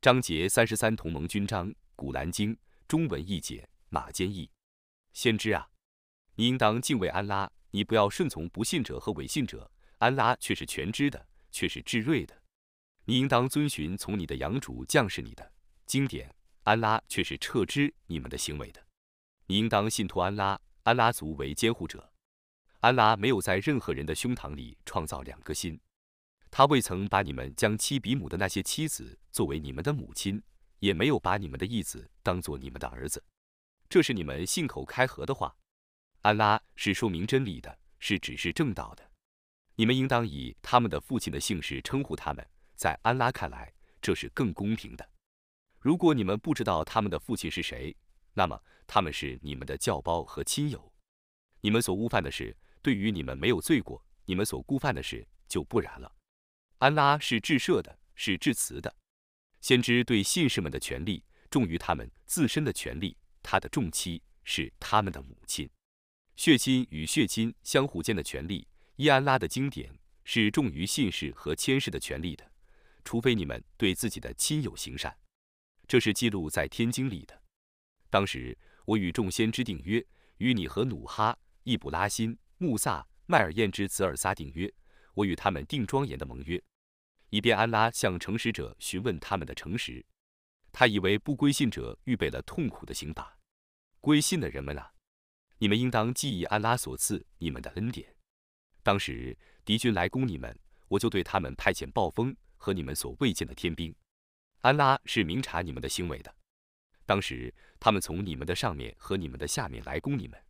章节三十三同盟军章，古兰经中文译解马坚译。先知啊，你应当敬畏安拉，你不要顺从不信者和伪信者。安拉却是全知的，却是至睿的。你应当遵循从你的养主降世你的经典，安拉却是撤知你们的行为的。你应当信托安拉，安拉族为监护者。安拉没有在任何人的胸膛里创造两个心。他未曾把你们将妻比母的那些妻子作为你们的母亲，也没有把你们的义子当做你们的儿子。这是你们信口开河的话。安拉是说明真理的，是指示正道的。你们应当以他们的父亲的姓氏称呼他们，在安拉看来，这是更公平的。如果你们不知道他们的父亲是谁，那么他们是你们的教胞和亲友。你们所误犯的事，对于你们没有罪过；你们所辜犯的事，就不然了。安拉是至赦的，是至慈的。先知对信士们的权利重于他们自身的权利。他的重妻是他们的母亲，血亲与血亲相互间的权利，依安拉的经典是重于信士和谦士的权利的，除非你们对自己的亲友行善。这是记录在天经里的。当时我与众先知定约，与你和努哈、易卜拉欣、穆萨、迈尔燕之子尔撒定约，我与他们定庄严的盟约。以便安拉向诚实者询问他们的诚实，他以为不归信者预备了痛苦的刑罚。归信的人们啊，你们应当记忆安拉所赐你们的恩典。当时敌军来攻你们，我就对他们派遣暴风和你们所未见的天兵。安拉是明察你们的行为的。当时他们从你们的上面和你们的下面来攻你们，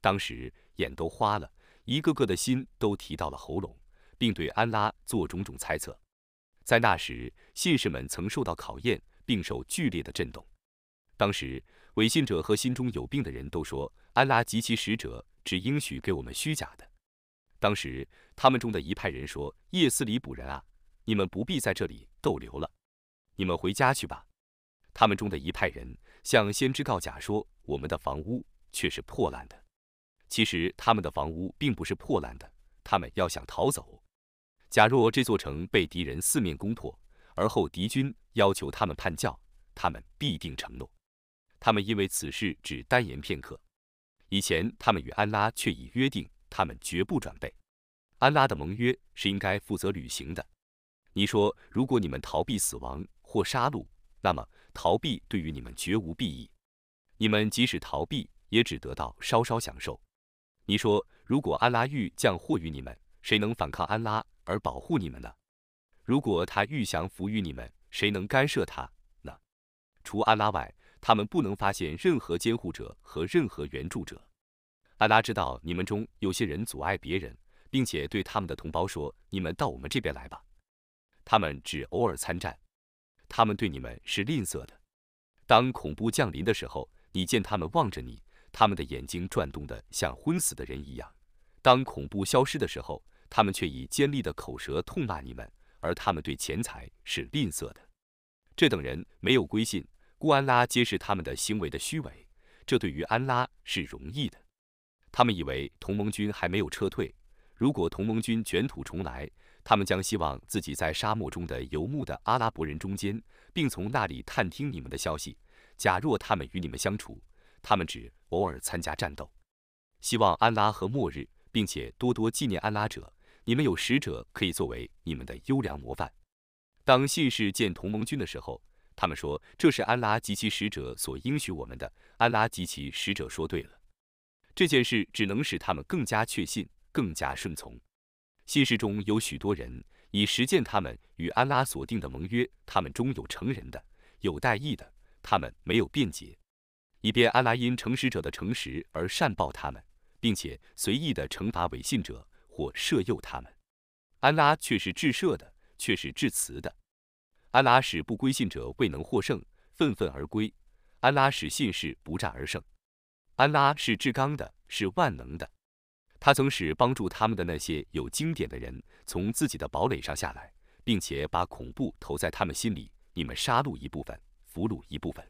当时眼都花了，一个个的心都提到了喉咙，并对安拉做种种猜测。在那时，信士们曾受到考验，并受剧烈的震动。当时，伪信者和心中有病的人都说：“安拉及其使者只应许给我们虚假的。”当时，他们中的一派人说：“叶斯里卜人啊，你们不必在这里逗留了，你们回家去吧。”他们中的一派人向先知告假说：“我们的房屋却是破烂的。”其实，他们的房屋并不是破烂的，他们要想逃走。假若这座城被敌人四面攻破，而后敌军要求他们叛教，他们必定承诺。他们因为此事只单言片刻。以前他们与安拉却已约定，他们绝不转背。安拉的盟约是应该负责履行的。你说，如果你们逃避死亡或杀戮，那么逃避对于你们绝无裨益。你们即使逃避，也只得到稍稍享受。你说，如果安拉欲降祸于你们，谁能反抗安拉？而保护你们呢？如果他欲降服于你们，谁能干涉他呢？除安拉外，他们不能发现任何监护者和任何援助者。安拉知道你们中有些人阻碍别人，并且对他们的同胞说：“你们到我们这边来吧。”他们只偶尔参战，他们对你们是吝啬的。当恐怖降临的时候，你见他们望着你，他们的眼睛转动的像昏死的人一样；当恐怖消失的时候，他们却以尖利的口舌痛骂你们，而他们对钱财是吝啬的。这等人没有归信，故安拉揭示他们的行为的虚伪。这对于安拉是容易的。他们以为同盟军还没有撤退，如果同盟军卷土重来，他们将希望自己在沙漠中的游牧的阿拉伯人中间，并从那里探听你们的消息。假若他们与你们相处，他们只偶尔参加战斗，希望安拉和末日，并且多多纪念安拉者。你们有使者可以作为你们的优良模范。当信士见同盟军的时候，他们说：“这是安拉及其使者所应许我们的。”安拉及其使者说对了。这件事只能使他们更加确信，更加顺从。信士中有许多人已实践他们与安拉所定的盟约，他们中有成人的，有代义的，他们没有辩解，以便安拉因诚实者的诚实而善报他们，并且随意的惩罚违信者。或赦诱他们，安拉却是至赦的，却是至慈的。安拉使不归信者未能获胜，愤愤而归；安拉使信士不战而胜。安拉是至刚的，是万能的。他曾使帮助他们的那些有经典的人从自己的堡垒上下来，并且把恐怖投在他们心里。你们杀戮一部分，俘虏一部分。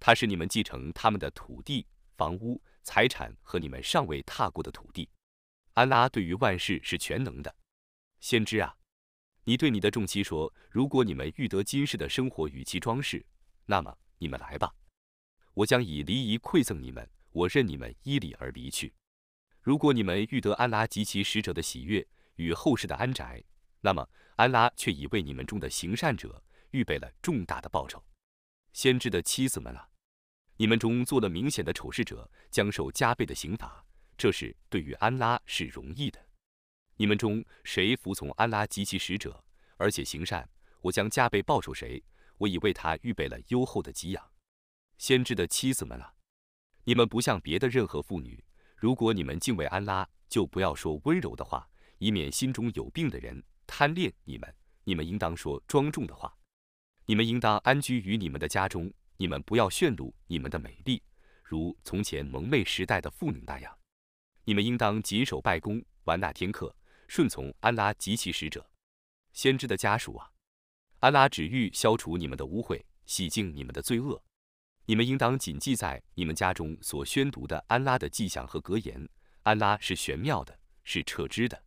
他使你们继承他们的土地、房屋、财产和你们尚未踏过的土地。安拉对于万事是全能的，先知啊，你对你的众妻说：如果你们欲得今世的生活与其装饰，那么你们来吧，我将以离仪馈赠你们，我任你们依礼而离去。如果你们欲得安拉及其使者的喜悦与后世的安宅，那么安拉却已为你们中的行善者预备了重大的报酬。先知的妻子们啊，你们中做了明显的丑事者将受加倍的刑罚，这是对于安拉是容易的。你们中谁服从安拉及其使者，而且行善，我将加倍报酬谁。我已为他预备了优厚的给养。先知的妻子们啊，你们不像别的任何妇女，如果你们敬畏安拉，就不要说温柔的话，以免心中有病的人贪恋你们。你们应当说庄重的话。你们应当安居于你们的家中，你们不要炫露你们的美丽，如从前蒙昧时代的妇女那样。你们应当谨守拜功，玩纳天课，顺从安拉及其使者。先知的家属啊，安拉只欲消除你们的污秽，洗净你们的罪恶。你们应当谨记在你们家中所宣读的安拉的迹象和格言。安拉是玄妙的，是撤知的。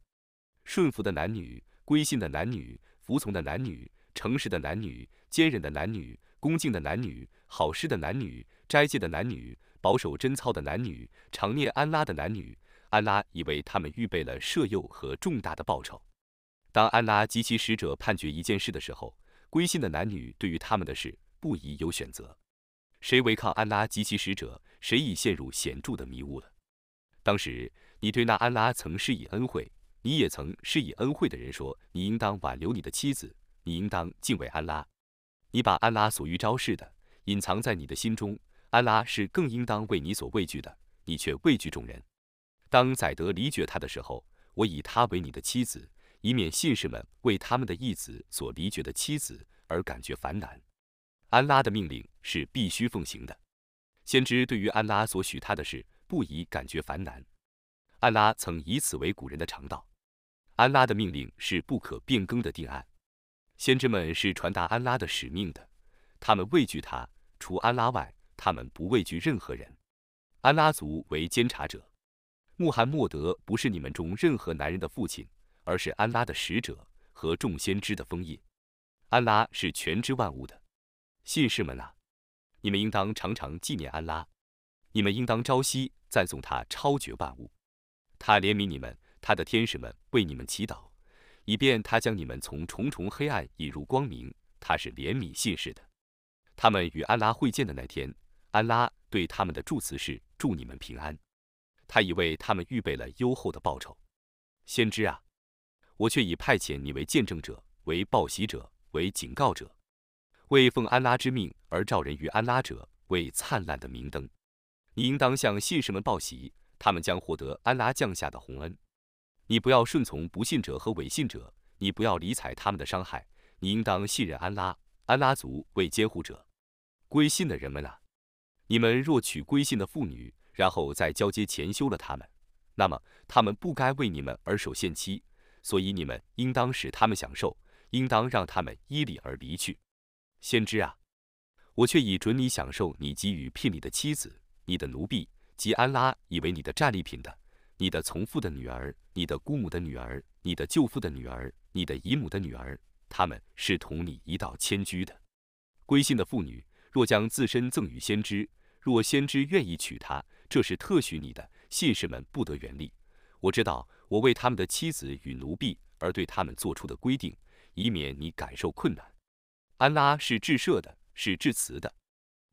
顺服的男女，归信的男女，服从的男女，诚实的男女。坚忍的男女，恭敬的男女，好事的男女，斋戒的男女，保守贞操的男女，常念安拉的男女，安拉已为他们预备了赦宥和重大的报酬。当安拉及其使者判决一件事的时候，归信的男女对于他们的事不宜有选择。谁违抗安拉及其使者，谁已陷入显著的迷雾了。当时你对那安拉曾施以恩惠，你也曾施以恩惠的人说：你应当挽留你的妻子，你应当敬畏安拉。你把安拉所欲昭示的隐藏在你的心中，安拉是更应当为你所畏惧的，你却畏惧众人。当宰德离绝他的时候，我以他为你的妻子，以免信士们为他们的义子所离绝的妻子而感觉烦难。安拉的命令是必须奉行的，先知对于安拉所许他的事不宜感觉烦难。安拉曾以此为古人的常道，安拉的命令是不可变更的定案。先知们是传达安拉的使命的，他们畏惧他，除安拉外，他们不畏惧任何人。安拉族为监察者，穆罕默德不是你们中任何男人的父亲，而是安拉的使者和众先知的封印。安拉是全知万物的，信士们啊，你们应当常常纪念安拉，你们应当朝夕赞颂他超绝万物，他怜悯你们，他的天使们为你们祈祷。以便他将你们从重重黑暗引入光明，他是怜悯信士的。他们与安拉会见的那天，安拉对他们的祝词是：祝你们平安。他已为他们预备了优厚的报酬。先知啊，我却已派遣你为见证者，为报喜者，为警告者，为奉安拉之命而召人于安拉者，为灿烂的明灯。你应当向信士们报喜，他们将获得安拉降下的洪恩。你不要顺从不信者和伪信者，你不要理睬他们的伤害，你应当信任安拉，安拉族为监护者。归信的人们啊，你们若娶归信的妇女，然后在交接前休了他们，那么他们不该为你们而守限期，所以你们应当使他们享受，应当让他们依礼而离去。先知啊，我却已准你享受你给予聘礼的妻子，你的奴婢及安拉以为你的战利品的。你的从父的女儿，你的姑母的女儿，你的舅父的女儿，你的姨母的女儿，他们是同你一道迁居的。归信的妇女若将自身赠与先知，若先知愿意娶她，这是特许你的，信士们不得原力。我知道我为他们的妻子与奴婢而对他们做出的规定，以免你感受困难。安拉是至赦的，是至慈的。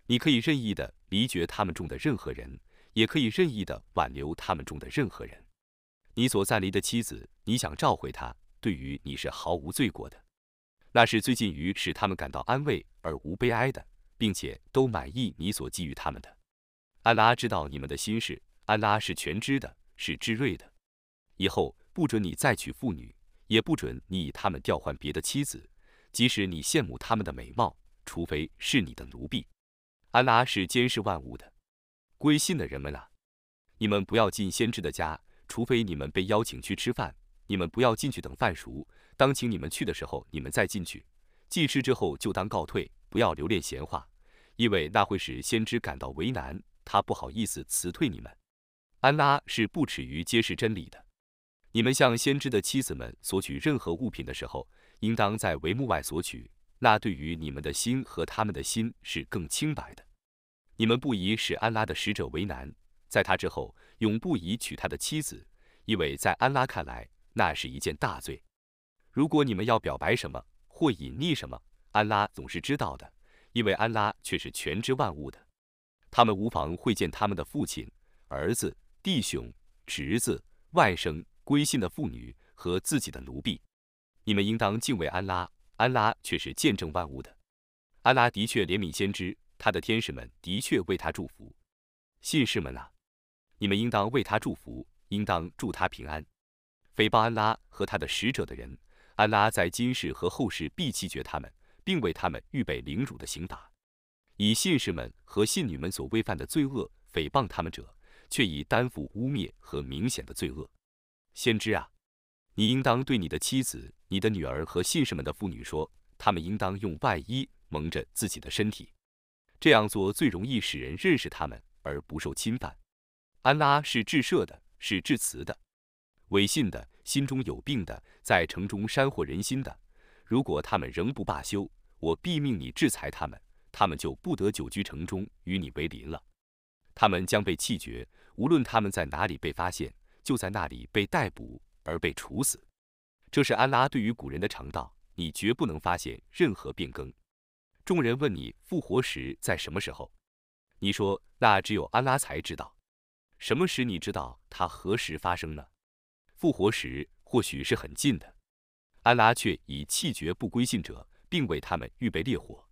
你可以任意的离绝他们中的任何人。也可以任意的挽留他们中的任何人。你所暂离的妻子，你想召回她，对于你是毫无罪过的。那是最近于使他们感到安慰而无悲哀的，并且都满意你所给予他们的。安拉知道你们的心事，安拉是全知的，是智睿的。以后不准你再娶妇女，也不准你以他们调换别的妻子，即使你羡慕他们的美貌，除非是你的奴婢。安拉是监视万物的。归信的人们啊，你们不要进先知的家，除非你们被邀请去吃饭。你们不要进去等饭熟，当请你们去的时候，你们再进去。祭吃之后就当告退，不要留恋闲话，因为那会使先知感到为难，他不好意思辞退你们。安拉是不耻于揭示真理的。你们向先知的妻子们索取任何物品的时候，应当在帷幕外索取，那对于你们的心和他们的心是更清白的。你们不宜使安拉的使者为难，在他之后永不宜娶他的妻子，因为在安拉看来那是一件大罪。如果你们要表白什么或隐匿什么，安拉总是知道的，因为安拉却是全知万物的。他们无妨会见他们的父亲、儿子、弟兄、侄子、外甥、归信的妇女和自己的奴婢。你们应当敬畏安拉，安拉却是见证万物的。安拉的确怜悯先知，他的天使们的确为他祝福。信士们啊，你们应当为他祝福，应当祝他平安。诽谤安拉和他的使者的人，安拉在今世和后世必弃绝他们，并为他们预备凌辱的刑罚。以信士们和信女们所违犯的罪恶诽谤他们者，却已担负污蔑和明显的罪恶。先知啊！你应当对你的妻子、你的女儿和信士们的妇女说，他们应当用外衣蒙着自己的身体，这样做最容易使人认识他们而不受侵犯。安拉是至赦的，是至慈的。违信的、心中有病的、在城中煽惑人心的，如果他们仍不罢休，我必命你制裁他们，他们就不得久居城中与你为邻了。他们将被弃绝，无论他们在哪里被发现，就在那里被逮捕。而被处死，这是安拉对于古人的常道，你绝不能发现任何变更。众人问你复活时在什么时候，你说那只有安拉才知道。什么使你知道它何时发生呢？复活时或许是很近的。安拉却已弃绝不归信者，并为他们预备烈火，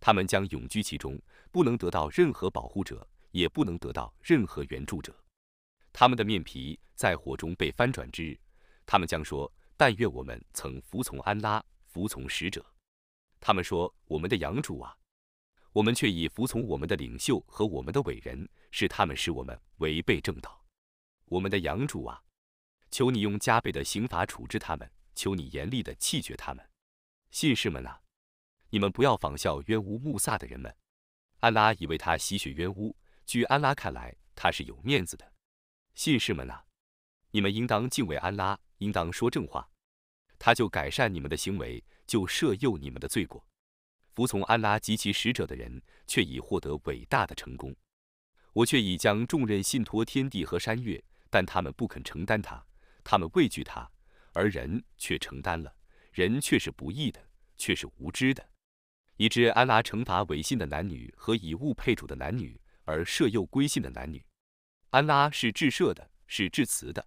他们将永居其中，不能得到任何保护者，也不能得到任何援助者。他们的面皮在火中被翻转之日，他们将说：“但愿我们曾服从安拉，服从使者。”他们说：“我们的养主啊，我们却已服从我们的领袖和我们的伟人，是他们使我们违背正道。我们的养主啊，求你用加倍的刑罚处置他们，求你严厉的弃绝他们。信士们啊，你们不要仿效冤乌穆萨的人们。安拉以为他吸血冤乌，据安拉看来，他是有面子的。”信士们呐，你们应当敬畏安拉，应当说正话，他就改善你们的行为，就赦宥你们的罪过。服从安拉及其使者的人，却已获得伟大的成功。我却已将重任信托天地和山岳，但他们不肯承担它，他们畏惧他，而人却承担了。人却是不义的，却是无知的，以致安拉惩罚违信的男女和以物配主的男女，而赦宥归信的男女。安拉是至赦的，是至慈的。